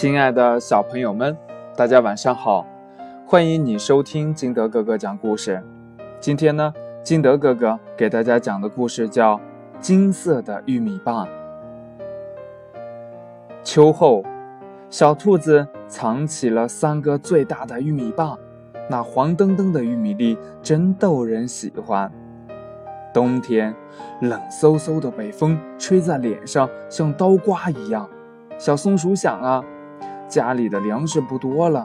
亲爱的小朋友们，大家晚上好！欢迎你收听金德哥哥讲故事。今天呢，金德哥哥给大家讲的故事叫《金色的玉米棒》。秋后，小兔子藏起了三个最大的玉米棒，那黄澄澄的玉米粒真逗人喜欢。冬天，冷飕飕的北风吹在脸上，像刀刮一样。小松鼠想啊。家里的粮食不多了，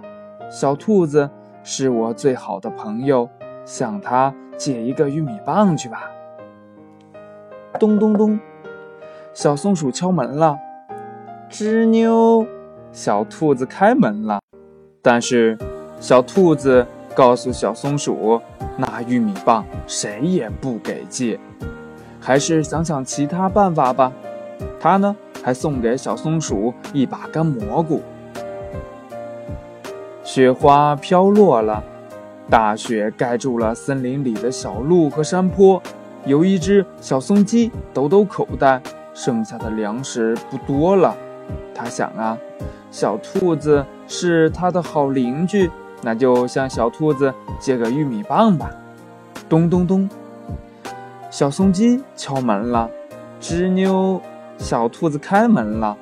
小兔子是我最好的朋友，向它借一个玉米棒去吧。咚咚咚，小松鼠敲门了。吱妞，小兔子开门了。但是小兔子告诉小松鼠，那玉米棒谁也不给借，还是想想其他办法吧。它呢，还送给小松鼠一把干蘑菇。雪花飘落了，大雪盖住了森林里的小路和山坡。有一只小松鸡抖抖口袋，剩下的粮食不多了。他想啊，小兔子是他的好邻居，那就向小兔子借个玉米棒吧。咚咚咚，小松鸡敲门了。吱扭，小兔子开门了。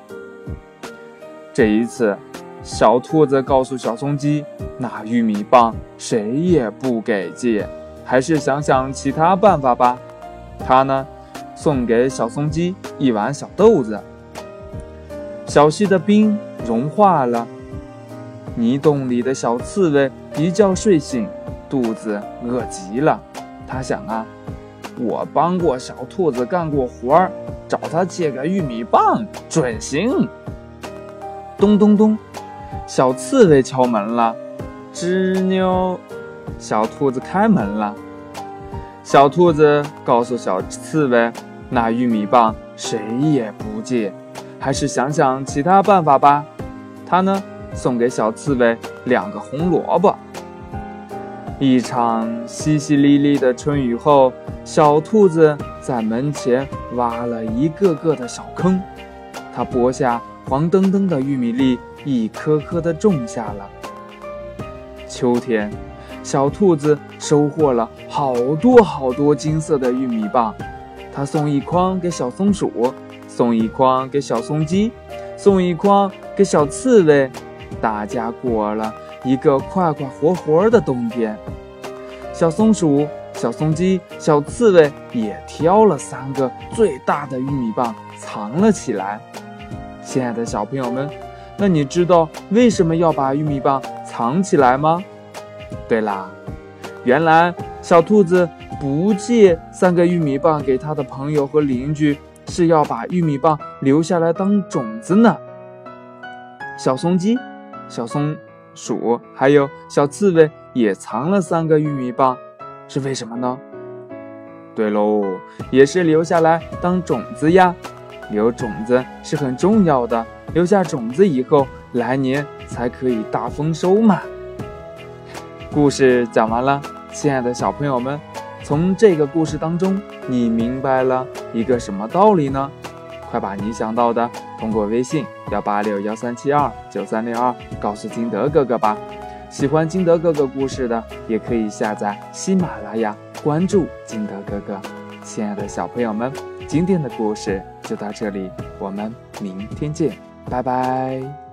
这一次。小兔子告诉小松鸡：“那玉米棒谁也不给借，还是想想其他办法吧。”他呢，送给小松鸡一碗小豆子。小溪的冰融化了，泥洞里的小刺猬一觉睡醒，肚子饿极了。他想啊，我帮过小兔子干过活儿，找他借个玉米棒准行。咚咚咚。小刺猬敲门了，吱扭，小兔子开门了。小兔子告诉小刺猬：“那玉米棒谁也不借，还是想想其他办法吧。”他呢，送给小刺猬两个红萝卜。一场淅淅沥沥的春雨后，小兔子在门前挖了一个个的小坑，它播下黄澄澄的玉米粒。一颗颗的种下了。秋天，小兔子收获了好多好多金色的玉米棒，它送一筐给小松鼠，送一筐给小松鸡，送一筐给小刺猬。大家过了一个快快活活的冬天。小松鼠、小松鸡、小刺猬也挑了三个最大的玉米棒藏了起来。亲爱的小朋友们。那你知道为什么要把玉米棒藏起来吗？对啦，原来小兔子不借三个玉米棒给他的朋友和邻居，是要把玉米棒留下来当种子呢。小松鸡、小松鼠还有小刺猬也藏了三个玉米棒，是为什么呢？对喽，也是留下来当种子呀。留种子是很重要的。留下种子以后，来年才可以大丰收嘛。故事讲完了，亲爱的小朋友们，从这个故事当中，你明白了一个什么道理呢？快把你想到的通过微信幺八六幺三七二九三六二告诉金德哥哥吧。喜欢金德哥哥故事的，也可以下载喜马拉雅，关注金德哥哥。亲爱的小朋友们，今天的故事就到这里，我们明天见。拜拜。